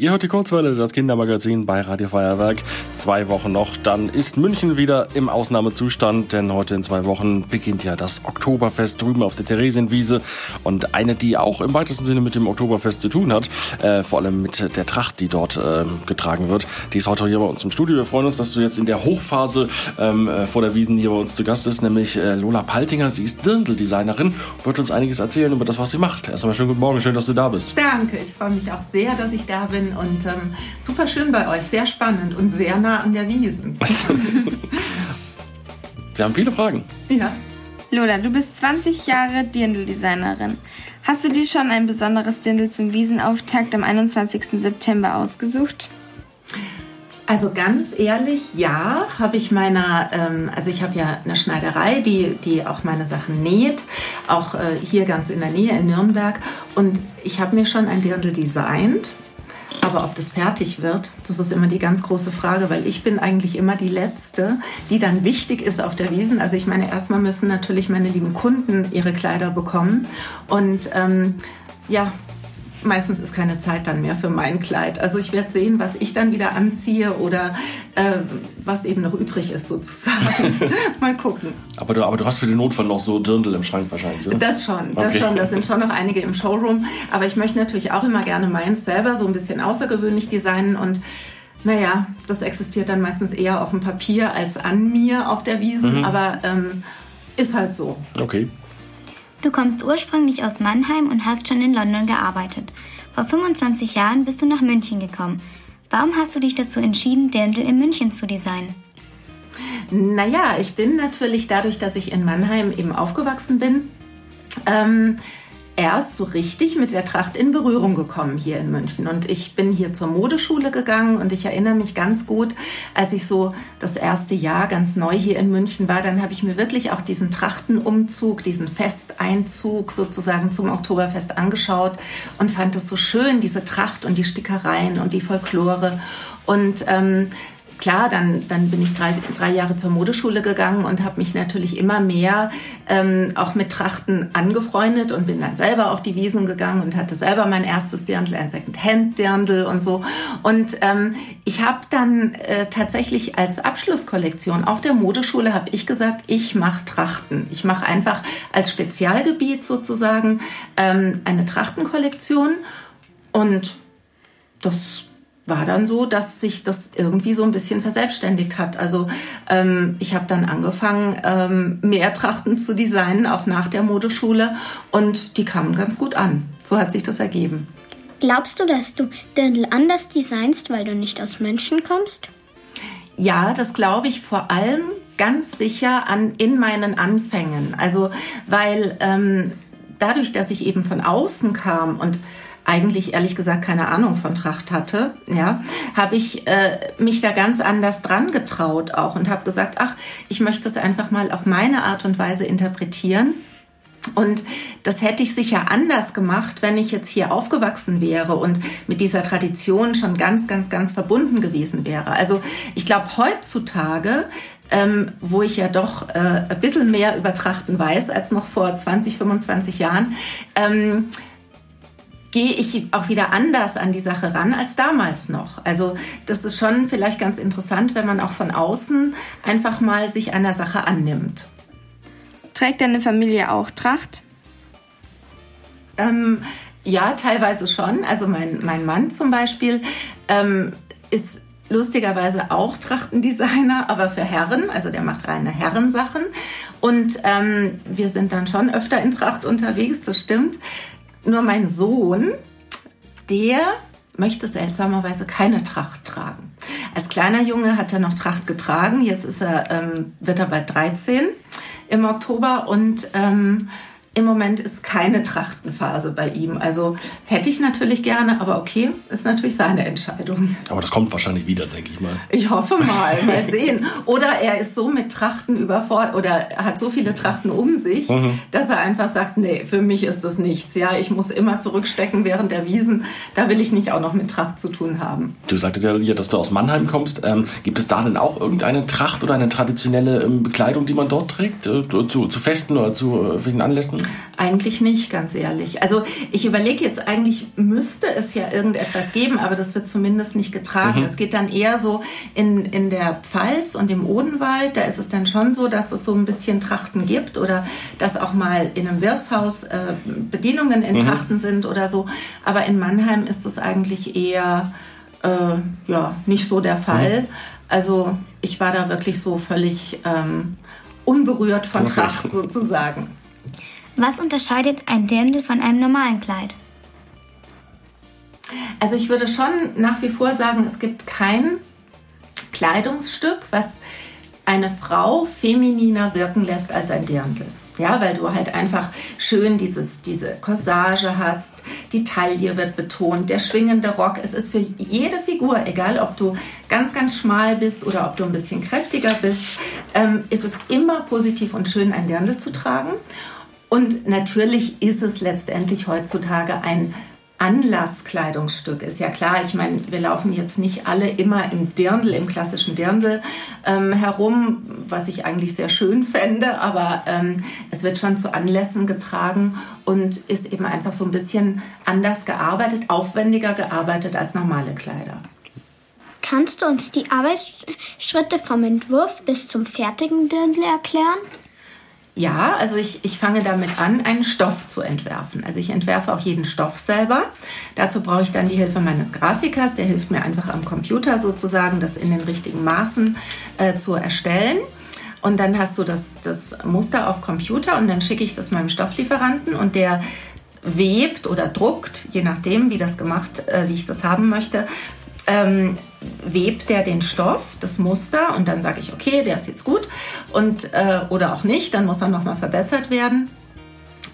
Ihr hört die Kurzwelle, das Kindermagazin bei Radio Feuerwerk. Zwei Wochen noch, dann ist München wieder im Ausnahmezustand, denn heute in zwei Wochen beginnt ja das Oktoberfest drüben auf der Theresienwiese. Und eine, die auch im weitesten Sinne mit dem Oktoberfest zu tun hat, äh, vor allem mit der Tracht, die dort äh, getragen wird, die ist heute hier bei uns im Studio. Wir freuen uns, dass du jetzt in der Hochphase ähm, äh, vor der Wiesen hier bei uns zu Gast ist, nämlich äh, Lola Paltinger. Sie ist Dirndl-Designerin und wird uns einiges erzählen über das, was sie macht. Erst einmal schönen guten Morgen, schön, dass du da bist. Danke, ich freue mich auch sehr, dass ich da bin und ähm, super schön bei euch, sehr spannend und sehr nah an der Wiesen. Wir haben viele Fragen. Ja. Lola, du bist 20 Jahre Dirndl-Designerin. Hast du dir schon ein besonderes Dirndl zum Wiesenauftakt am 21. September ausgesucht? Also ganz ehrlich, ja, habe ich meiner, ähm, also ich habe ja eine Schneiderei, die, die auch meine Sachen näht, auch äh, hier ganz in der Nähe in Nürnberg. Und ich habe mir schon ein Dirndl designt aber ob das fertig wird, das ist immer die ganz große Frage, weil ich bin eigentlich immer die Letzte, die dann wichtig ist auf der Wiesen. Also ich meine, erstmal müssen natürlich meine lieben Kunden ihre Kleider bekommen. Und ähm, ja, meistens ist keine Zeit dann mehr für mein Kleid. Also ich werde sehen, was ich dann wieder anziehe oder äh, was eben noch übrig ist sozusagen. Mal gucken. Aber du, aber du hast für den Notfall noch so Dirndl im Schrank wahrscheinlich, oder? Das schon, das okay. schon. Da sind schon noch einige im Showroom. Aber ich möchte natürlich auch immer gerne meins selber so ein bisschen außergewöhnlich designen und naja, das existiert dann meistens eher auf dem Papier als an mir auf der Wiesen, mhm. aber ähm, ist halt so. Okay. Du kommst ursprünglich aus Mannheim und hast schon in London gearbeitet. Vor 25 Jahren bist du nach München gekommen. Warum hast du dich dazu entschieden, Dirndl in München zu designen? Naja, ich bin natürlich dadurch, dass ich in Mannheim eben aufgewachsen bin, ähm, erst so richtig mit der Tracht in Berührung gekommen hier in München. Und ich bin hier zur Modeschule gegangen und ich erinnere mich ganz gut, als ich so das erste Jahr ganz neu hier in München war, dann habe ich mir wirklich auch diesen Trachtenumzug, diesen Festeinzug sozusagen zum Oktoberfest angeschaut und fand es so schön, diese Tracht und die Stickereien und die Folklore. Und ähm, klar, dann, dann bin ich drei, drei Jahre zur Modeschule gegangen und habe mich natürlich immer mehr ähm, auch mit Trachten angefreundet und bin dann selber auf die Wiesen gegangen und hatte selber mein erstes Dirndl, ein Second-Hand-Dirndl und so. Und ähm, ich habe dann äh, tatsächlich als Abschlusskollektion auf der Modeschule habe ich gesagt, ich mache Trachten. Ich mache einfach als Spezialgebiet sozusagen ähm, eine Trachtenkollektion und das war dann so, dass sich das irgendwie so ein bisschen verselbstständigt hat. Also ähm, ich habe dann angefangen, ähm, mehr Trachten zu designen, auch nach der Modeschule. Und die kamen ganz gut an. So hat sich das ergeben. Glaubst du, dass du Dirndl anders designst, weil du nicht aus München kommst? Ja, das glaube ich vor allem ganz sicher an in meinen Anfängen. Also weil ähm, dadurch, dass ich eben von außen kam und eigentlich ehrlich gesagt keine Ahnung von Tracht hatte, ja, habe ich äh, mich da ganz anders dran getraut auch und habe gesagt, ach, ich möchte es einfach mal auf meine Art und Weise interpretieren. Und das hätte ich sicher anders gemacht, wenn ich jetzt hier aufgewachsen wäre und mit dieser Tradition schon ganz, ganz, ganz verbunden gewesen wäre. Also ich glaube, heutzutage, ähm, wo ich ja doch äh, ein bisschen mehr über Trachten weiß als noch vor 20, 25 Jahren, ähm, gehe ich auch wieder anders an die Sache ran als damals noch. Also das ist schon vielleicht ganz interessant, wenn man auch von außen einfach mal sich einer Sache annimmt. Trägt deine Familie auch Tracht? Ähm, ja, teilweise schon. Also mein, mein Mann zum Beispiel ähm, ist lustigerweise auch Trachtendesigner, aber für Herren. Also der macht reine Herrensachen. Und ähm, wir sind dann schon öfter in Tracht unterwegs, das stimmt. Nur mein Sohn, der möchte seltsamerweise keine Tracht tragen. Als kleiner Junge hat er noch Tracht getragen. Jetzt ist er, ähm, wird er bald 13 im Oktober und ähm, im Moment ist keine Trachtenphase bei ihm. Also hätte ich natürlich gerne, aber okay, ist natürlich seine Entscheidung. Aber das kommt wahrscheinlich wieder, denke ich mal. Ich hoffe mal, mal sehen. Oder er ist so mit Trachten überfordert oder hat so viele Trachten um sich, mhm. dass er einfach sagt, nee, für mich ist das nichts. Ja, ich muss immer zurückstecken während der Wiesen. Da will ich nicht auch noch mit Tracht zu tun haben. Du sagtest ja, dass du aus Mannheim kommst. Ähm, gibt es da denn auch irgendeine Tracht oder eine traditionelle ähm, Bekleidung, die man dort trägt? Äh, zu, zu Festen oder zu äh, welchen Anlässen? Eigentlich nicht, ganz ehrlich. Also ich überlege jetzt, eigentlich müsste es ja irgendetwas geben, aber das wird zumindest nicht getragen. Es geht dann eher so in, in der Pfalz und im Odenwald, da ist es dann schon so, dass es so ein bisschen Trachten gibt oder dass auch mal in einem Wirtshaus äh, Bedienungen in Trachten sind oder so. Aber in Mannheim ist es eigentlich eher äh, ja, nicht so der Fall. Also ich war da wirklich so völlig ähm, unberührt von Okay. Tracht sozusagen. Was unterscheidet ein Dirndl von einem normalen Kleid? Also ich würde schon nach wie vor sagen, es gibt kein Kleidungsstück, was eine Frau femininer wirken lässt als ein Dirndl. Ja, weil du halt einfach schön dieses, diese Corsage hast, die Taille wird betont, der schwingende Rock. Es ist für jede Figur, egal ob du ganz, ganz schmal bist oder ob du ein bisschen kräftiger bist, ähm, ist es immer positiv und schön, ein Dirndl zu tragen. Und natürlich ist es letztendlich heutzutage ein Anlasskleidungsstück. Ist ja klar, ich meine, wir laufen jetzt nicht alle immer im Dirndl, im klassischen Dirndl ähm, herum, was ich eigentlich sehr schön fände, aber ähm, es wird schon zu Anlässen getragen und ist eben einfach so ein bisschen anders gearbeitet, aufwendiger gearbeitet als normale Kleider. Kannst du uns die Arbeitsschritte vom Entwurf bis zum fertigen Dirndl erklären? Ja, also ich, ich fange damit an, einen Stoff zu entwerfen. Also ich entwerfe auch jeden Stoff selber. Dazu brauche ich dann die Hilfe meines Grafikers. Der hilft mir einfach am Computer sozusagen, das in den richtigen Maßen äh, zu erstellen. Und dann hast du das, das Muster auf Computer und dann schicke ich das meinem Stofflieferanten und der webt oder druckt, je nachdem, wie das gemacht, äh, wie ich das haben möchte, ähm, webt der den Stoff, das Muster und dann sage ich, okay, der ist jetzt gut. Und äh, oder auch nicht, dann muss er nochmal verbessert werden.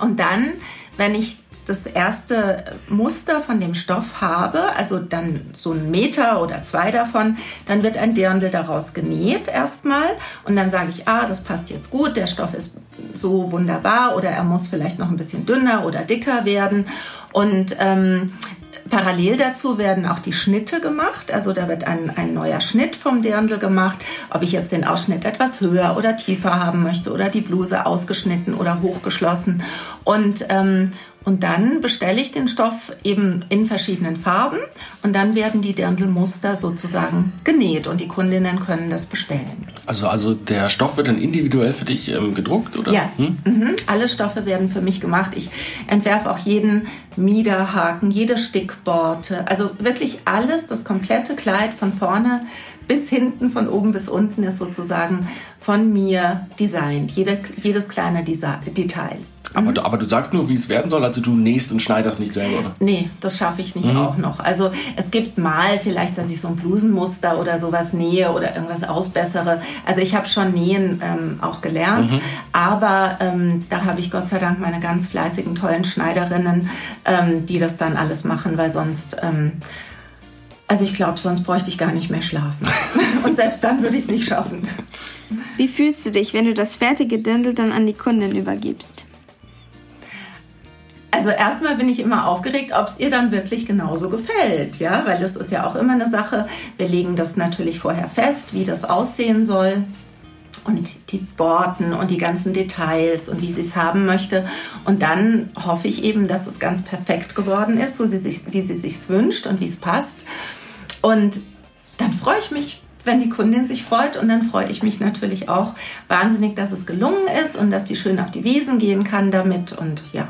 Und dann, wenn ich das erste Muster von dem Stoff habe, also dann so ein Meter oder zwei davon, dann wird ein Dirndl daraus genäht erstmal. Und dann sage ich, ah, das passt jetzt gut, der Stoff ist so wunderbar oder er muss vielleicht noch ein bisschen dünner oder dicker werden. Und ähm, Parallel dazu werden auch die Schnitte gemacht. Also da wird ein, ein neuer Schnitt vom Dirndl gemacht. Ob ich jetzt den Ausschnitt etwas höher oder tiefer haben möchte oder die Bluse ausgeschnitten oder hochgeschlossen. Und, ähm, und dann bestelle ich den Stoff eben in verschiedenen Farben und dann werden die Dirndlmuster sozusagen genäht und die Kundinnen können das bestellen. Also, also der Stoff wird dann individuell für dich ähm, gedruckt, oder? Ja, Hm? mhm. alle Stoffe werden für mich gemacht. Ich entwerfe auch jeden Miederhaken, jede Stickborte, also wirklich alles, das komplette Kleid von vorne bis hinten, von oben bis unten ist sozusagen von mir designt, jede, jedes kleine Detail. Aber, du- aber du sagst nur, wie es werden soll, also du nähst und schneidest nicht selber, oder? Nee, das schaffe ich nicht auch noch. Also es gibt mal vielleicht, dass ich so ein Blusenmuster oder sowas nähe oder irgendwas ausbessere. Also ich habe schon Nähen ähm, auch gelernt, aber ähm, da habe ich Gott sei Dank meine ganz fleißigen, tollen Schneiderinnen, ähm, die das dann alles machen, weil sonst... Ähm, also ich glaube, sonst bräuchte ich gar nicht mehr schlafen. Und selbst dann würde ich es nicht schaffen. Wie fühlst du dich, wenn du das fertige Dirndl dann an die Kundin übergibst? Also erstmal bin ich immer aufgeregt, ob es ihr dann wirklich genauso gefällt, ja, weil das ist ja auch immer eine Sache. Wir legen das natürlich vorher fest, wie das aussehen soll und die Borten und die ganzen Details und wie sie es haben möchte. Und dann hoffe ich eben, dass es ganz perfekt geworden ist, so sie sich, wie sie sich wünscht und wie es passt. Und dann freue ich mich, wenn die Kundin sich freut und dann freue ich mich natürlich auch wahnsinnig, dass es gelungen ist und dass die schön auf die Wiesen gehen kann damit und ja.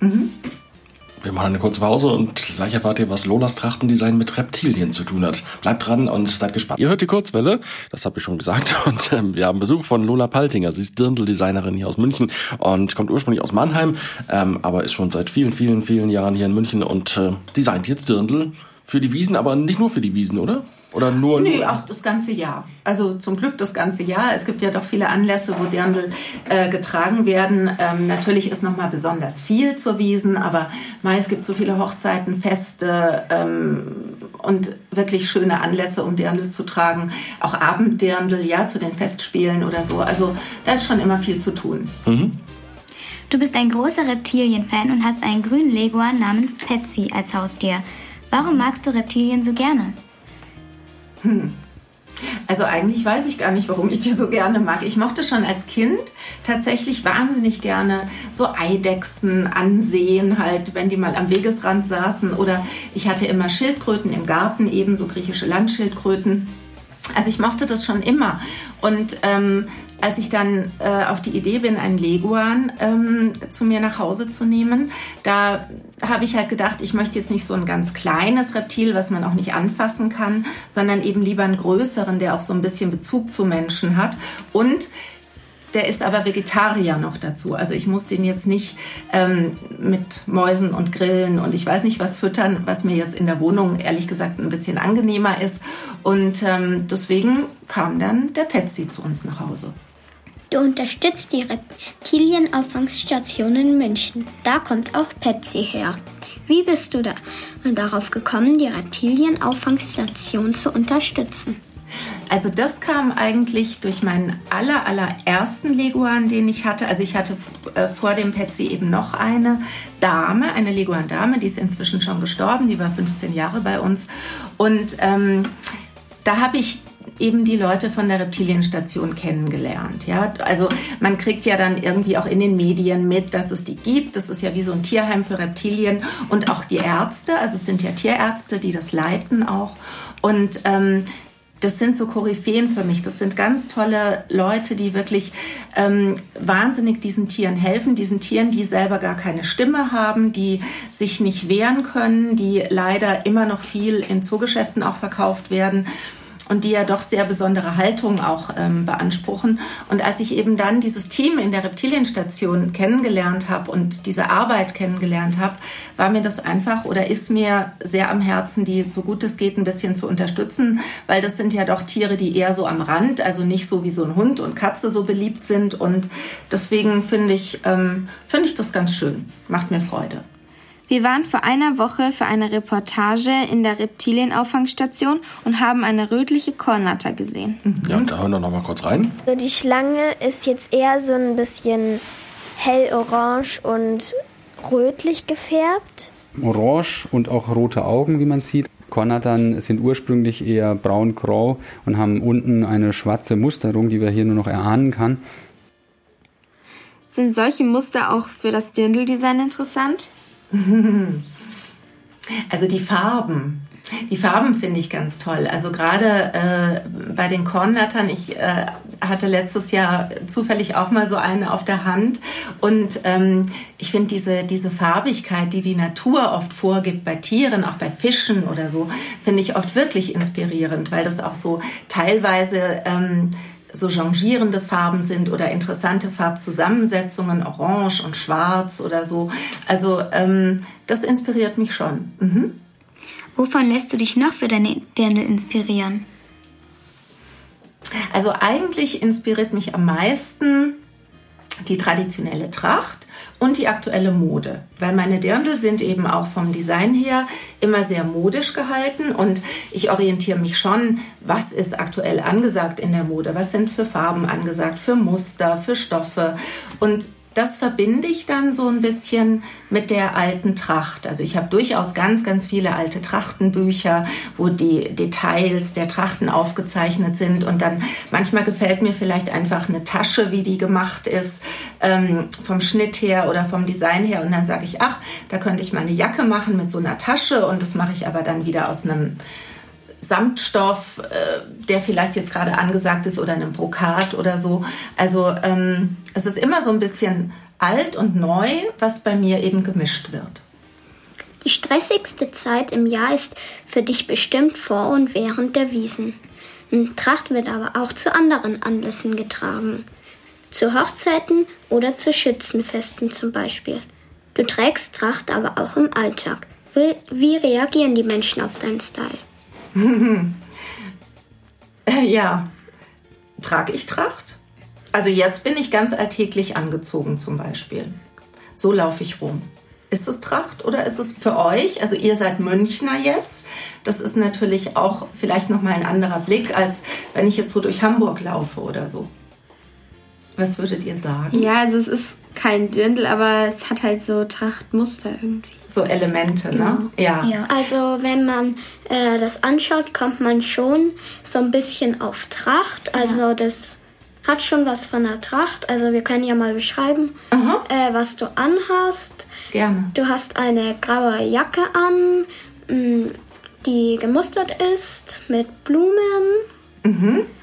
Wir machen eine kurze Pause und gleich erfahrt ihr, was Lolas Trachtendesign mit Reptilien zu tun hat. Bleibt dran und seid gespannt. Ihr hört die Kurzwelle, das habe ich schon gesagt. Und ähm, wir haben Besuch von Lola Paltinger. Sie ist Dirndl-Designerin hier aus München und kommt ursprünglich aus Mannheim, ähm, aber ist schon seit vielen, vielen, vielen Jahren hier in München und äh, designt jetzt Dirndl für die Wiesen, aber nicht nur für die Wiesen, oder? Oder nur... Nee, nur auch das ganze Jahr. Also zum Glück das ganze Jahr. Es gibt ja doch viele Anlässe, wo Dirndl äh, getragen werden. Ähm, natürlich ist noch mal besonders viel zur Wiesen, aber mei, es gibt so viele Hochzeiten, Feste ähm, und wirklich schöne Anlässe, um Dirndl zu tragen. Auch Abenddirndl, ja, zu den Festspielen oder so. Also da ist schon immer viel zu tun. Du bist ein großer Reptilien-Fan und hast einen grünen Leguan namens Patsy als Haustier. Warum magst du Reptilien so gerne? Also eigentlich weiß ich gar nicht, warum ich die so gerne mag. Ich mochte schon als Kind tatsächlich wahnsinnig gerne so Eidechsen ansehen, halt, wenn die mal am Wegesrand saßen. Oder ich hatte immer Schildkröten im Garten, eben so griechische Landschildkröten. Also ich mochte das schon immer. Und ähm, als ich dann äh, auf die Idee bin, einen Leguan ähm, zu mir nach Hause zu nehmen, da habe ich halt gedacht, ich möchte jetzt nicht so ein ganz kleines Reptil, was man auch nicht anfassen kann, sondern eben lieber einen größeren, der auch so ein bisschen Bezug zu Menschen hat. Und der ist aber Vegetarier noch dazu. Also ich muss den jetzt nicht ähm, mit Mäusen und Grillen und ich weiß nicht was füttern, was mir jetzt in der Wohnung ehrlich gesagt ein bisschen angenehmer ist. Und ähm, deswegen kam dann der Petsy zu uns nach Hause. Du unterstützt die Reptilienauffangstation in München. Da kommt auch Petsy her. Wie bist du da darauf gekommen, die Reptilienauffangstation zu unterstützen? Also das kam eigentlich durch meinen aller, allerersten Leguan, den ich hatte. Also ich hatte äh, vor dem Petsy eben noch eine Dame, eine Leguan-Dame, die ist inzwischen schon gestorben, die war 15 Jahre bei uns. Und ähm, da habe ich eben die Leute von der Reptilienstation kennengelernt. Ja, also man kriegt ja dann irgendwie auch in den Medien mit, dass es die gibt. Das ist ja wie so ein Tierheim für Reptilien und auch die Ärzte. Also es sind ja Tierärzte, die das leiten auch. Und ähm, das sind so Koryphäen für mich. Das sind ganz tolle Leute, die wirklich ähm, wahnsinnig diesen Tieren helfen, diesen Tieren, die selber gar keine Stimme haben, die sich nicht wehren können, die leider immer noch viel in Zoogeschäften auch verkauft werden und die ja doch sehr besondere Haltung auch ähm, beanspruchen. Und als ich eben dann dieses Team in der Reptilienstation kennengelernt habe und diese Arbeit kennengelernt habe, war mir das einfach oder ist mir sehr am Herzen, die so gut es geht ein bisschen zu unterstützen, weil das sind ja doch Tiere, die eher so am Rand, also nicht so wie so ein Hund und Katze so beliebt sind. Und deswegen finde ich, ähm, finde ich das ganz schön, macht mir Freude. Wir waren vor einer Woche für eine Reportage in der Reptilienauffangstation und haben eine rötliche Kornatter gesehen. Ja, und da hören wir noch mal kurz rein. So, die Schlange ist jetzt eher so ein bisschen hellorange und rötlich gefärbt. Orange und auch rote Augen, wie man sieht. Kornattern sind ursprünglich eher braun-grau und haben unten eine schwarze Musterung, die wir hier nur noch erahnen kann. Sind solche Muster auch für das Dirndl-Design interessant? Also die Farben. Die Farben finde ich ganz toll. Also gerade äh, bei den Kornnattern, ich äh, hatte letztes Jahr zufällig auch mal so eine auf der Hand und ähm, ich finde diese, diese Farbigkeit, die die Natur oft vorgibt bei Tieren, auch bei Fischen oder so, finde ich oft wirklich inspirierend, weil das auch so teilweise ähm, so changierende Farben sind oder interessante Farbzusammensetzungen, orange und schwarz oder so. Also ähm, das inspiriert mich schon. Mhm. Wovon lässt du dich noch für deine Dirndl inspirieren? Also eigentlich inspiriert mich am meisten die traditionelle Tracht und die aktuelle Mode, weil meine Dirndl sind eben auch vom Design her immer sehr modisch gehalten und ich orientiere mich schon, was ist aktuell angesagt in der Mode, was sind für Farben angesagt, für Muster, für Stoffe. Und das verbinde ich dann so ein bisschen mit der alten Tracht. Also ich habe durchaus ganz, ganz viele alte Trachtenbücher, wo die Details der Trachten aufgezeichnet sind. Und dann manchmal gefällt mir vielleicht einfach eine Tasche, wie die gemacht ist, ähm, vom Schnitt her oder vom Design her. Und dann sage ich, ach, da könnte ich mal eine Jacke machen mit so einer Tasche. Und das mache ich aber dann wieder aus einem Samtstoff, äh, der vielleicht jetzt gerade angesagt ist oder einem Brokat oder so. Also ähm, es ist immer so ein bisschen alt und neu, was bei mir eben gemischt wird. Die stressigste Zeit im Jahr ist für dich bestimmt vor und während der Wiesen. Tracht wird aber auch zu anderen Anlässen getragen. Zu Hochzeiten oder zu Schützenfesten zum Beispiel. Du trägst Tracht aber auch im Alltag. Wie, wie reagieren die Menschen auf deinen Style? ja, trage ich Tracht? Also jetzt bin ich ganz alltäglich angezogen zum Beispiel. So laufe ich rum. Ist es Tracht oder ist es für euch? Also ihr seid Münchner jetzt. Das ist natürlich auch vielleicht noch mal ein anderer Blick, als wenn ich jetzt so durch Hamburg laufe oder so. Was würdet ihr sagen? Ja, also es ist kein Dirndl, aber es hat halt so Trachtmuster irgendwie. So Elemente, ne? Ja. Ja. Also wenn man äh, das anschaut, kommt man schon so ein bisschen auf Tracht. Also das hat schon was von der Tracht. Also wir können ja mal beschreiben, äh, was du anhast. Gerne. Du hast eine graue Jacke an, mh, die gemustert ist mit Blumen.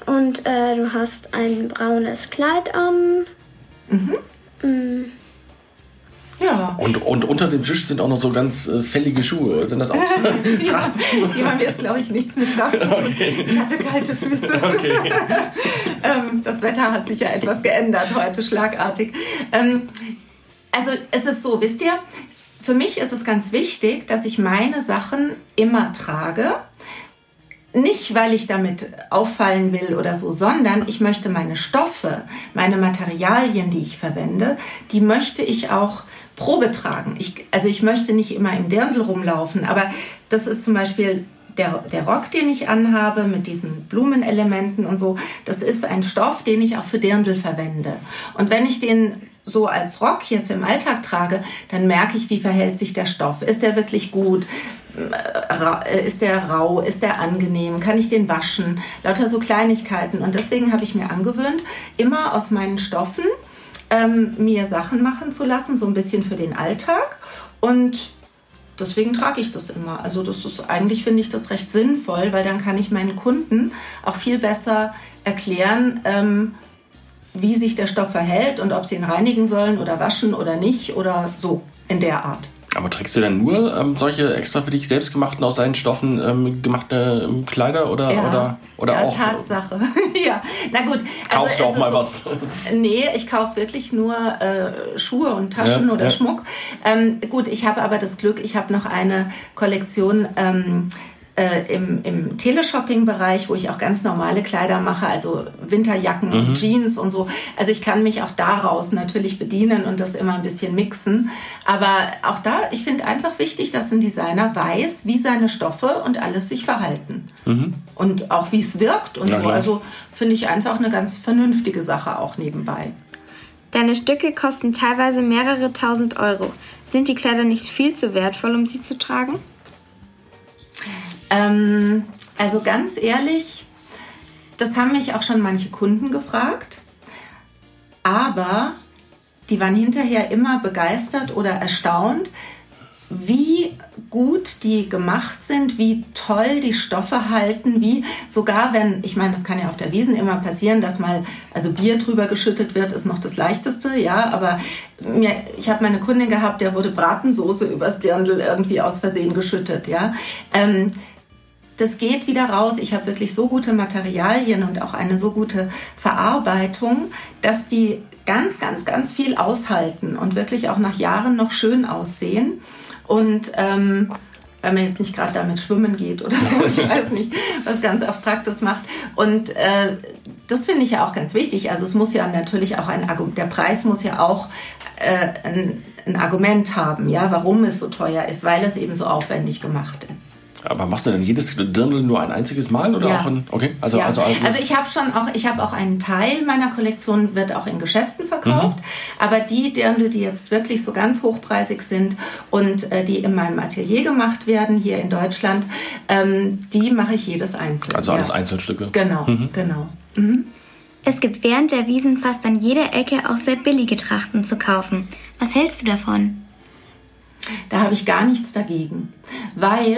Und äh, du hast ein braunes Kleid an. Ja. Und, und unter dem Tisch sind auch noch so ganz äh, fällige Schuhe. Sind das auch ja. Die haben jetzt, glaube ich, nichts mit Kraft zu tun. Ich hatte kalte Füße. ähm, das Wetter hat sich ja etwas geändert heute, schlagartig. Ähm, also es ist so, wisst ihr, für mich ist es ganz wichtig, dass ich meine Sachen immer trage. Nicht, weil ich damit auffallen will oder so, sondern ich möchte meine Stoffe, meine Materialien, die ich verwende, die möchte ich auch Probe tragen. Ich, also ich möchte nicht immer im Dirndl rumlaufen, aber das ist zum Beispiel der, der Rock, den ich anhabe mit diesen Blumenelementen und so, das ist ein Stoff, den ich auch für Dirndl verwende. Und wenn ich den so als Rock jetzt im Alltag trage, dann merke ich, wie verhält sich der Stoff. Ist der wirklich gut? Äh, Ist der rau? Ist der angenehm? Kann ich den waschen? Lauter so Kleinigkeiten. Und deswegen habe ich mir angewöhnt, immer aus meinen Stoffen ähm, mir Sachen machen zu lassen, so ein bisschen für den Alltag. Und deswegen trage ich das immer. Also das ist eigentlich finde ich das recht sinnvoll, weil dann kann ich meinen Kunden auch viel besser erklären, ähm, wie sich der Stoff verhält und ob sie ihn reinigen sollen oder waschen oder nicht oder so in der Art. Aber trägst du denn nur ähm, solche extra für dich selbst gemachten, aus seinen Stoffen ähm, gemachte ähm, Kleider oder, oder, oder ja, auch? Tatsache. ja, na gut. Kaufst du auch mal so, was? Nee, ich kaufe wirklich nur äh, Schuhe und Taschen Ja, oder ja. Schmuck. Ähm, gut, ich habe aber das Glück, ich habe noch eine Kollektion ähm, äh, im, im Teleshopping-Bereich, wo ich auch ganz normale Kleider mache, also Winterjacken Mhm. und Jeans und so. Also ich kann mich auch daraus natürlich bedienen und das immer ein bisschen mixen. Aber auch da, ich finde einfach wichtig, dass ein Designer weiß, wie seine Stoffe und alles sich verhalten. Und auch wie es wirkt und Ja, so. klar. Also finde ich einfach eine ganz vernünftige Sache auch nebenbei. Deine Stücke kosten teilweise mehrere tausend Euro. Sind die Kleider nicht viel zu wertvoll, um sie zu tragen? Ähm, also ganz ehrlich, das haben mich auch schon manche Kunden gefragt, aber die waren hinterher immer begeistert oder erstaunt, wie gut die gemacht sind, wie toll die Stoffe halten, wie sogar wenn, ich meine, das kann ja auf der Wiesen immer passieren, dass mal also Bier drüber geschüttet wird, ist noch das leichteste, ja, aber mir, ich habe meine Kundin gehabt, der wurde Bratensoße übers Dirndl irgendwie aus Versehen geschüttet, ja. Ähm, das geht wieder raus. Ich habe wirklich so gute Materialien und auch eine so gute Verarbeitung, dass die ganz, ganz, ganz viel aushalten und wirklich auch nach Jahren noch schön aussehen. Und ähm, wenn man jetzt nicht gerade damit schwimmen geht oder so, ich weiß nicht, was ganz Abstraktes macht. Und äh, das finde ich ja auch ganz wichtig. Also es muss ja natürlich auch ein Argument, der Preis muss ja auch äh, ein, ein Argument haben, ja, warum es so teuer ist, weil es eben so aufwendig gemacht ist. Aber machst du denn jedes Dirndl nur ein einziges Mal oder Ja. auch ein, okay, also, ja. also, Also, also, ich habe schon auch, ich habe auch einen Teil meiner Kollektion wird auch in Geschäften verkauft, Mhm. aber die Dirndl, die jetzt wirklich so ganz hochpreisig sind und äh, die in meinem Atelier gemacht werden hier in Deutschland, ähm, die mache ich jedes einzeln. also alles ja. Einzelstücke. Genau, genau. Es gibt während der Wiesen fast an jeder Ecke auch sehr billige Trachten zu kaufen. Was hältst du davon? Da habe ich gar nichts dagegen, weil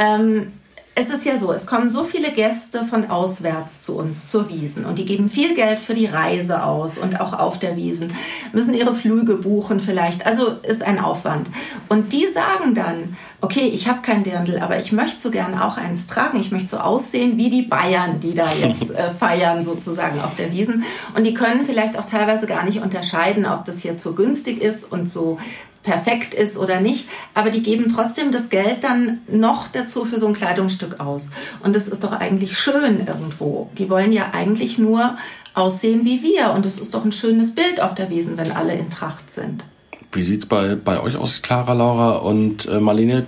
ähm, es ist ja so, es kommen so viele Gäste von auswärts zu uns zur Wiesen und die geben viel Geld für die Reise aus und auch auf der Wiesen, müssen ihre Flüge buchen vielleicht, also ist ein Aufwand. Und die sagen dann, okay, ich habe kein Dirndl, aber ich möchte so gern auch eins tragen, ich möchte so aussehen wie die Bayern, die da jetzt äh, feiern sozusagen auf der Wiesen und die können vielleicht auch teilweise gar nicht unterscheiden, ob das jetzt so günstig ist und so perfekt ist oder nicht, aber die geben trotzdem das Geld dann noch dazu für so ein Kleidungsstück aus. Und das ist doch eigentlich schön irgendwo. Die wollen ja eigentlich nur aussehen wie wir und es ist doch ein schönes Bild auf der Wiesen, wenn alle in Tracht sind. Wie sieht's bei, bei euch aus, Clara, Laura und äh, Marlene?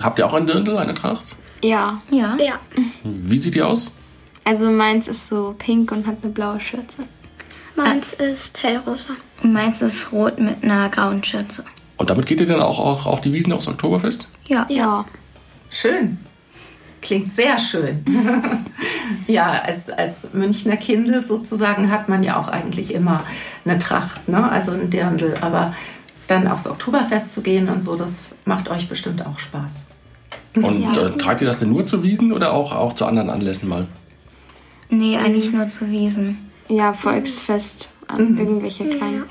Habt ihr auch ein Dirndl, eine Tracht? Ja. Ja. Ja. Wie sieht die aus? Also meins ist so pink und hat eine blaue Schürze. Meins ist hellrosa. Meins ist rot mit einer grauen Schürze. Und damit geht ihr dann auch, auch auf die Wiesen aufs Oktoberfest? Ja. Ja. Schön. Klingt sehr schön. ja, als, als Münchner Kindel sozusagen hat man ja auch eigentlich immer eine Tracht, ne? also ein Dirndl. Aber dann aufs Oktoberfest zu gehen und so, das macht euch bestimmt auch Spaß. Und äh, tragt ihr das denn nur zu Wiesen oder auch, auch zu anderen Anlässen mal? Nee, eigentlich nur zu Wiesen. Ja, Volksfest an irgendwelche kleinen.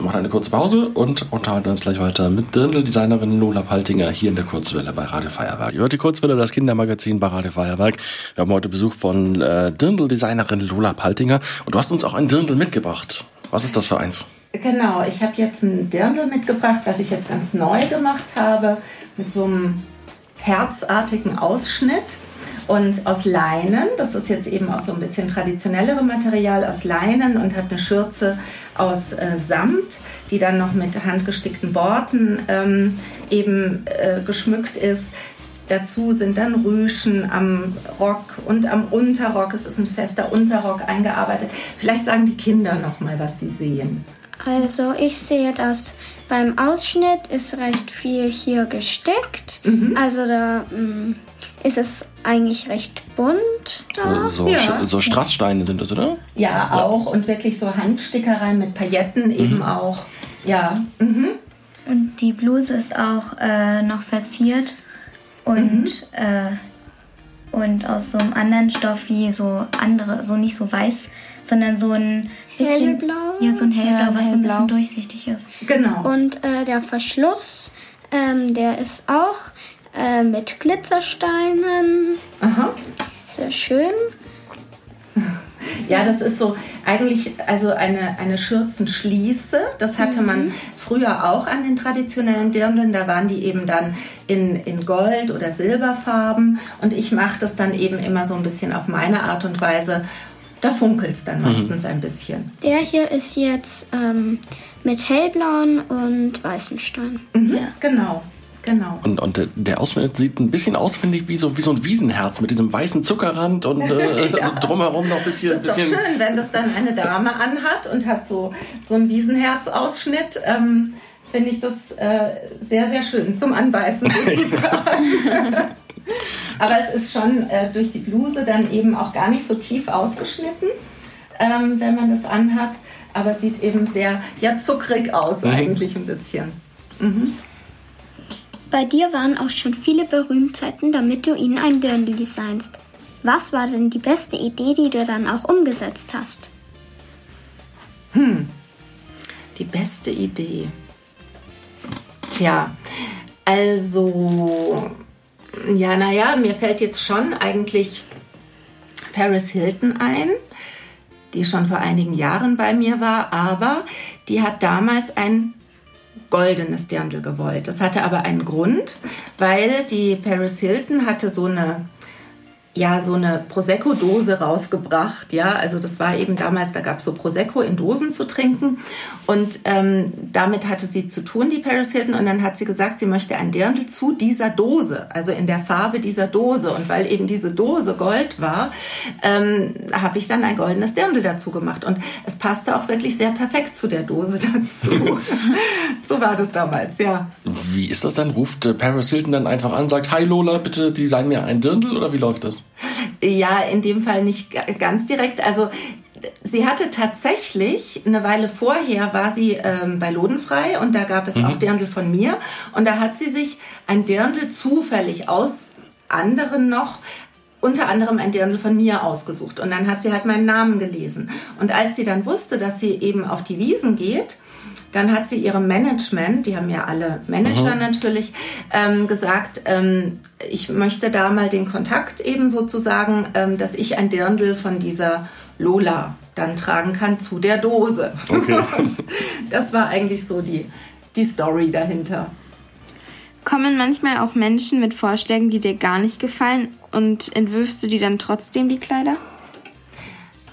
Wir machen eine kurze Pause und unterhalten uns gleich weiter mit Dirndl-Designerin Lola Paltinger hier in der Kurzwelle bei Radio Feuerwerk. Ihr hört die Kurzwelle, das Kindermagazin bei Radio Feuerwerk. Wir haben heute Besuch von äh, Dirndl-Designerin Lola Paltinger und du hast uns auch ein Dirndl mitgebracht. Was ist das für eins? Genau, ich habe jetzt ein Dirndl mitgebracht, was ich jetzt ganz neu gemacht habe, mit so einem herzartigen Ausschnitt und aus Leinen. Das ist jetzt eben auch so ein bisschen traditionellere Material aus Leinen und hat eine Schürze aus äh, Samt, die dann noch mit handgestickten Borten ähm, eben äh, geschmückt ist. Dazu sind dann Rüschen am Rock und am Unterrock. Es ist ein fester Unterrock eingearbeitet. Vielleicht sagen die Kinder noch mal, was sie sehen. Also ich sehe, dass beim Ausschnitt ist recht viel hier gesteckt. Also da mm, ist es eigentlich recht bunt. Da. So, so, Ja. So Strasssteine sind das, oder? Ja, auch. Und wirklich so Handstickereien mit Pailletten eben auch. Ja. Mhm. Und die Bluse ist auch äh, noch verziert und, äh, und aus so einem anderen Stoff wie so andere, so nicht so weiß, sondern so ein bisschen. Hellblau? Ja, so ein hellblau, Ja, was so ein hellblau. bisschen durchsichtig ist. Genau. Und äh, der Verschluss, ähm, der ist auch äh, mit Glitzersteinen. Aha. Sehr schön. Ja, das ist so eigentlich also eine, eine Schürzenschließe. Das hatte man früher auch an den traditionellen Dirndln. Da waren die eben dann in, in Gold- oder Silberfarben. Und ich mache das dann eben immer so ein bisschen auf meine Art und Weise. Da funkelt es dann meistens ein bisschen. Der hier ist jetzt ähm, mit hellblauen und weißen Steinen. Mhm. Genau, genau. Und, und der- Ausschnitt sieht ein bisschen aus, finde ich, wie so, wie so ein Wiesenherz mit diesem weißen Zuckerrand und äh, drumherum noch ein bisschen. Das ist doch bisschen schön, wenn das dann eine Dame anhat und hat so, so einen Wiesenherzausschnitt. Ähm, Finde ich das äh, sehr, sehr schön zum Anbeißen sozusagen. Aber es ist schon äh, durch die Bluse dann eben auch gar nicht so tief ausgeschnitten, ähm, wenn man das anhat. Aber es sieht eben sehr ja, zuckrig aus eigentlich ein bisschen. Bei dir waren auch schon viele Berühmtheiten, damit du ihnen ein Dirndl designst. Was war denn die beste Idee, die du dann auch umgesetzt hast? Die beste Idee. Tja, also, ja, naja, mir fällt jetzt schon eigentlich Paris Hilton ein, die schon vor einigen Jahren bei mir war, aber die hat damals ein goldenes Dirndl gewollt. Das hatte aber einen Grund, weil die Paris Hilton hatte so eine ja, so eine Prosecco-Dose rausgebracht. Ja, also das war eben damals, da gab es so Prosecco in Dosen zu trinken. Und ähm, damit hatte sie zu tun, die Paris Hilton. Und dann hat sie gesagt, sie möchte ein Dirndl zu dieser Dose, also in der Farbe dieser Dose. Und weil eben diese Dose Gold war, ähm, habe ich dann ein goldenes Dirndl dazu gemacht. Und es passte auch wirklich sehr perfekt zu der Dose dazu. so war das damals, ja. Wie ist das dann? Ruft äh, Paris Hilton dann einfach an, sagt, hi Lola, bitte design mir ein Dirndl oder wie läuft das? Ja, in dem Fall nicht ga- ganz direkt. Also sie hatte tatsächlich eine Weile vorher war sie ähm, bei Lodenfrei und da gab es auch Dirndl von mir. Und da hat sie sich ein Dirndl zufällig aus anderen noch unter anderem ein Dirndl von mir ausgesucht. Und dann hat sie halt meinen Namen gelesen. Und als sie dann wusste, dass sie eben auf die Wiesen geht, dann hat sie ihrem Management, die haben ja alle Manager natürlich, ähm, gesagt, ähm, ich möchte da mal den Kontakt eben sozusagen, ähm, dass ich ein Dirndl von dieser Lola dann tragen kann zu der Dose. Okay. Und das war eigentlich so die, die Story dahinter. Kommen manchmal auch Menschen mit Vorschlägen, die dir gar nicht gefallen und entwirfst du die dann trotzdem die Kleider?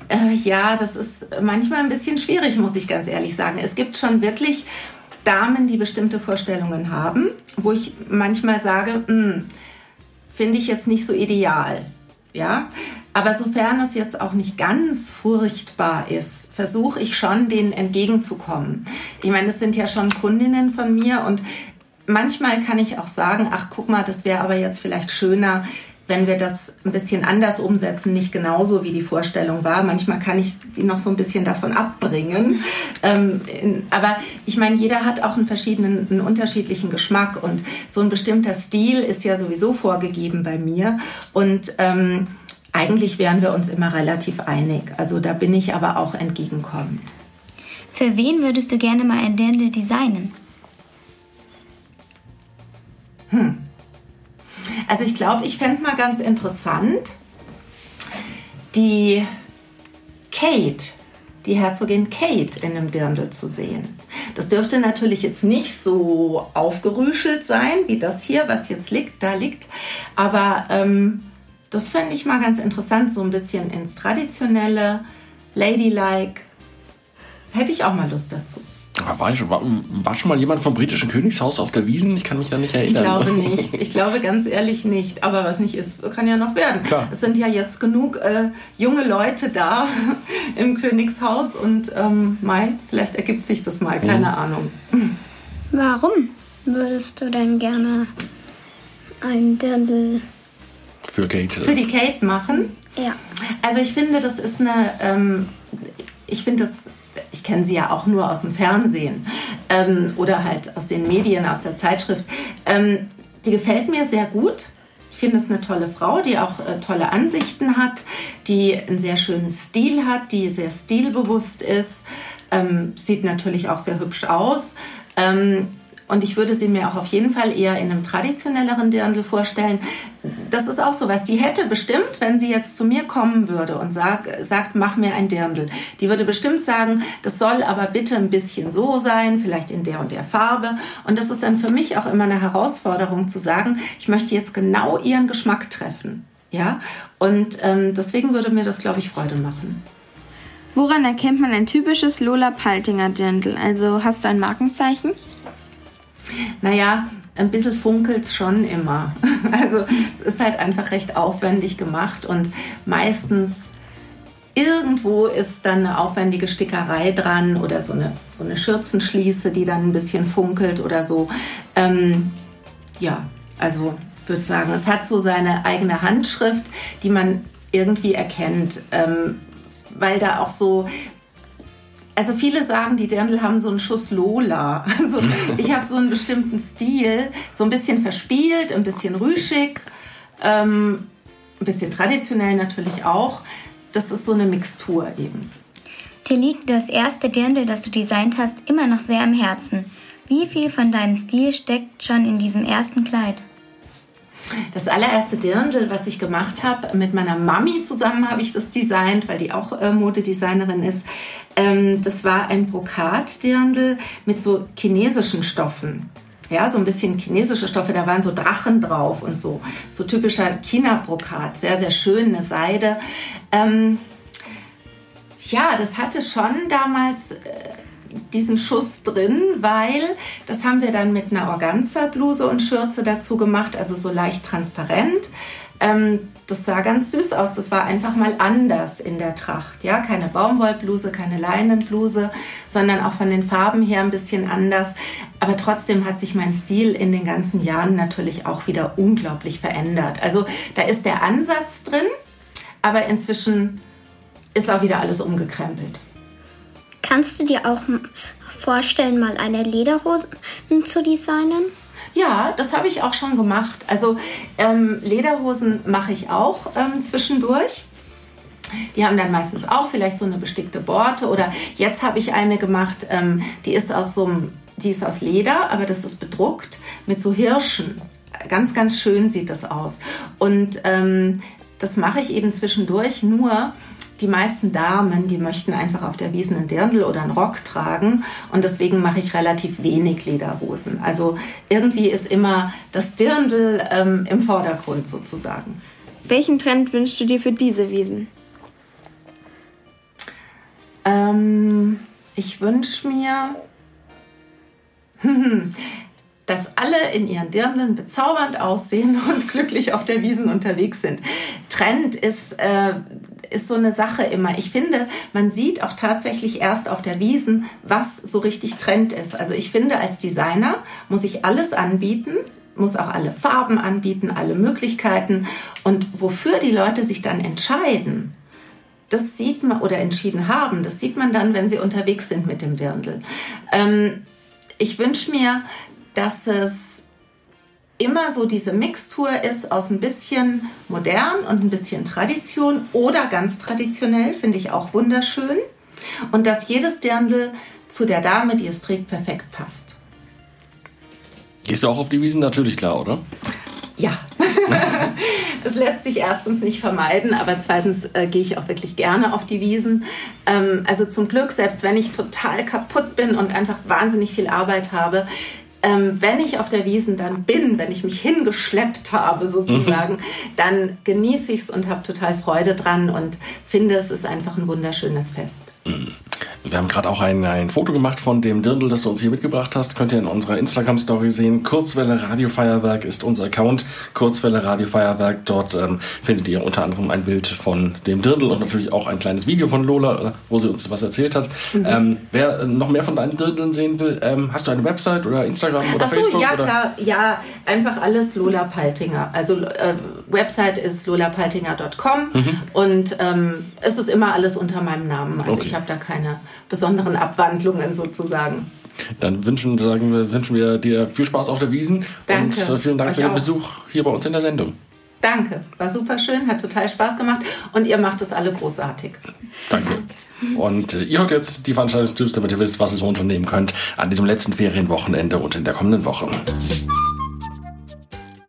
Äh, ja, das ist manchmal ein bisschen schwierig, muss ich ganz ehrlich sagen. Es gibt schon wirklich Damen, die bestimmte Vorstellungen haben, wo ich manchmal sage, "Hm, finde ich jetzt nicht so ideal. Ja, Aber sofern es jetzt auch nicht ganz furchtbar ist, versuche ich schon, denen entgegenzukommen. Ich meine, es sind ja schon Kundinnen von mir und manchmal kann ich auch sagen, ach guck mal, das wäre aber jetzt vielleicht schöner, wenn wir das ein bisschen anders umsetzen, nicht genauso wie die Vorstellung war. Manchmal kann ich die noch so ein bisschen davon abbringen. Ähm, aber ich meine, jeder hat auch einen verschiedenen, einen unterschiedlichen Geschmack und so ein bestimmter Stil ist ja sowieso vorgegeben bei mir und ähm, eigentlich wären wir uns immer relativ einig. Also da bin ich aber auch entgegenkommend. Für wen würdest du gerne mal ein Dirndl designen? Hm. Also ich glaube, ich fände mal ganz interessant, die Kate, die Herzogin Kate in einem Dirndl zu sehen. Das dürfte natürlich jetzt nicht so aufgerüschelt sein, wie das hier, was jetzt liegt, da liegt. Aber ähm, das fände ich mal ganz interessant, so ein bisschen ins Traditionelle, Ladylike. Hätte ich auch mal Lust dazu. War, war, war, schon mal jemand vom britischen Königshaus auf der Wiesen? Ich kann mich da nicht erinnern. Ich glaube nicht. Ich glaube ganz ehrlich nicht. Aber was nicht ist, kann ja noch werden. Klar. Es sind ja jetzt genug äh, junge Leute da im Königshaus und ähm, Mai, vielleicht ergibt sich das mal. Keine mhm. Ahnung. Warum würdest du denn gerne ein Dirndl für Kate? Für die Kate machen? Ja. Also ich finde, das ist eine. Ähm, ich finde das ich kenne sie ja auch nur aus dem Fernsehen ähm, oder halt aus den Medien, aus der Zeitschrift. Ähm, die gefällt mir sehr gut. Ich finde es eine tolle Frau, die auch äh, tolle Ansichten hat, die einen sehr schönen Stil hat, die sehr stilbewusst ist, ähm, sieht natürlich auch sehr hübsch aus. Und ich würde sie mir auch auf jeden Fall eher in einem traditionelleren Dirndl vorstellen. Das ist auch so was. Die hätte bestimmt, wenn sie jetzt zu mir kommen würde und sag, sagt, mach mir ein Dirndl, die würde bestimmt sagen, das soll aber bitte ein bisschen so sein, vielleicht in der und der Farbe. Und das ist dann für mich auch immer eine Herausforderung zu sagen, ich möchte jetzt genau ihren Geschmack treffen. Ja, und ähm, deswegen würde mir das, glaube ich, Freude machen. Woran erkennt man ein typisches Lola Paltinger Dirndl? Also hast du ein Markenzeichen? Naja, ein bisschen funkelt es schon immer. Also es ist halt einfach recht aufwendig gemacht und meistens irgendwo ist dann eine aufwendige Stickerei dran oder so eine, so eine Schürzenschließe, die dann ein bisschen funkelt oder so. Ähm, ja, also würde sagen, es hat so seine eigene Handschrift, die man irgendwie erkennt. Ähm, weil da auch so also viele sagen, die Dirndl haben so einen Schuss Lola. Also ich habe so einen bestimmten Stil, so ein bisschen verspielt, ein bisschen rüschig, ähm, ein bisschen traditionell natürlich auch. Das ist so eine Mixtur eben. Dir liegt das erste Dirndl, das du designt hast, immer noch sehr am Herzen. Wie viel von deinem Stil steckt schon in diesem ersten Kleid? Das allererste Dirndl, was ich gemacht habe, mit meiner Mami zusammen habe ich das designt, weil die auch äh, Modedesignerin ist. Ähm, das war ein Brokat-Dirndl mit so chinesischen Stoffen. Ja, so ein bisschen chinesische Stoffe, da waren so Drachen drauf und so. So typischer China-Brokat, sehr, sehr schön, eine Seide. Ähm, ja, das hatte schon damals... Äh, diesen Schuss drin, weil das haben wir dann mit einer Organza-Bluse und Schürze dazu gemacht, also so leicht transparent. Ähm, das sah ganz süß aus. Das war einfach mal anders in der Tracht. Ja, keine Baumwollbluse, keine Leinenbluse, sondern auch von den Farben her ein bisschen anders. Aber trotzdem hat sich mein Stil in den ganzen Jahren natürlich auch wieder unglaublich verändert. Also da ist der Ansatz drin, aber inzwischen ist auch wieder alles umgekrempelt. Kannst du dir auch vorstellen, mal eine Lederhose zu designen? Ja, das habe ich auch schon gemacht. Also ähm, Lederhosen mache ich auch ähm, zwischendurch. Die haben dann meistens auch vielleicht so eine bestickte Borte oder jetzt habe ich eine gemacht, ähm, die ist aus so einem, die ist aus Leder, aber das ist bedruckt mit so Hirschen. Ganz, ganz schön sieht das aus. Und ähm, das mache ich eben zwischendurch nur, die meisten Damen, die möchten einfach auf der Wiesen einen Dirndl oder einen Rock tragen und deswegen mache ich relativ wenig Lederhosen. Also irgendwie ist immer das Dirndl ähm, im Vordergrund sozusagen. Welchen Trend wünschst du dir für diese Wiesen? Ähm, ich wünsche mir, dass alle in ihren Dirndln bezaubernd aussehen und glücklich auf der Wiesen unterwegs sind. Trend ist, äh, ist so eine Sache immer. Ich finde, man sieht auch tatsächlich erst auf der Wiesen, was so richtig Trend ist. Also ich finde, als Designer muss ich alles anbieten, muss auch alle Farben anbieten, alle Möglichkeiten. Und wofür die Leute sich dann entscheiden, das sieht man oder entschieden haben, das sieht man dann, wenn sie unterwegs sind mit dem Dirndl. Ähm, ich wünsche mir, dass es immer so diese Mixtur ist aus ein bisschen modern und ein bisschen Tradition oder ganz traditionell, finde ich auch wunderschön. Und dass jedes Dirndl zu der Dame, die es trägt, perfekt passt. Gehst du auch auf die Wiesen? Natürlich klar, oder? Ja. es lässt sich erstens nicht vermeiden, aber zweitens äh, gehe ich auch wirklich gerne auf die Wiesen. Ähm, also zum Glück, selbst wenn ich total kaputt bin und einfach wahnsinnig viel Arbeit habe, ähm, wenn ich auf der Wiesen dann bin, wenn ich mich hingeschleppt habe sozusagen, mhm. dann genieße ich es und habe total Freude dran und finde, es ist einfach ein wunderschönes Fest. Mhm. Wir haben gerade auch ein, ein Foto gemacht von dem Dirndl, das du uns hier mitgebracht hast. Könnt ihr in unserer Instagram-Story sehen. Kurzwelle Radiofeuerwerk ist unser Account. Kurzwelle Radiofeuerwerk. Dort ähm, findet ihr unter anderem ein Bild von dem Dirndl und natürlich auch ein kleines Video von Lola, äh, wo sie uns was erzählt hat. Mhm. Ähm, wer noch mehr von deinen Dirndeln sehen will, ähm, hast du eine Website oder Instagram oder Ach so, Facebook? Ja, oder? klar. Ja, einfach alles Lola Paltinger. Also äh, Website ist lolapaltinger.com mhm. und ähm, es ist immer alles unter meinem Namen. Also okay. ich habe da keine besonderen Abwandlungen sozusagen. Dann wünschen, sagen wir, wünschen wir dir viel Spaß auf der Wiesen Danke. und äh, vielen Dank Euch für den auch. Besuch hier bei uns in der Sendung. Danke, war super schön, hat total Spaß gemacht und ihr macht es alle großartig. Danke. Und äh, ihr hört jetzt die Veranstaltungstipps, damit ihr wisst, was ihr so unternehmen könnt an diesem letzten Ferienwochenende und in der kommenden Woche.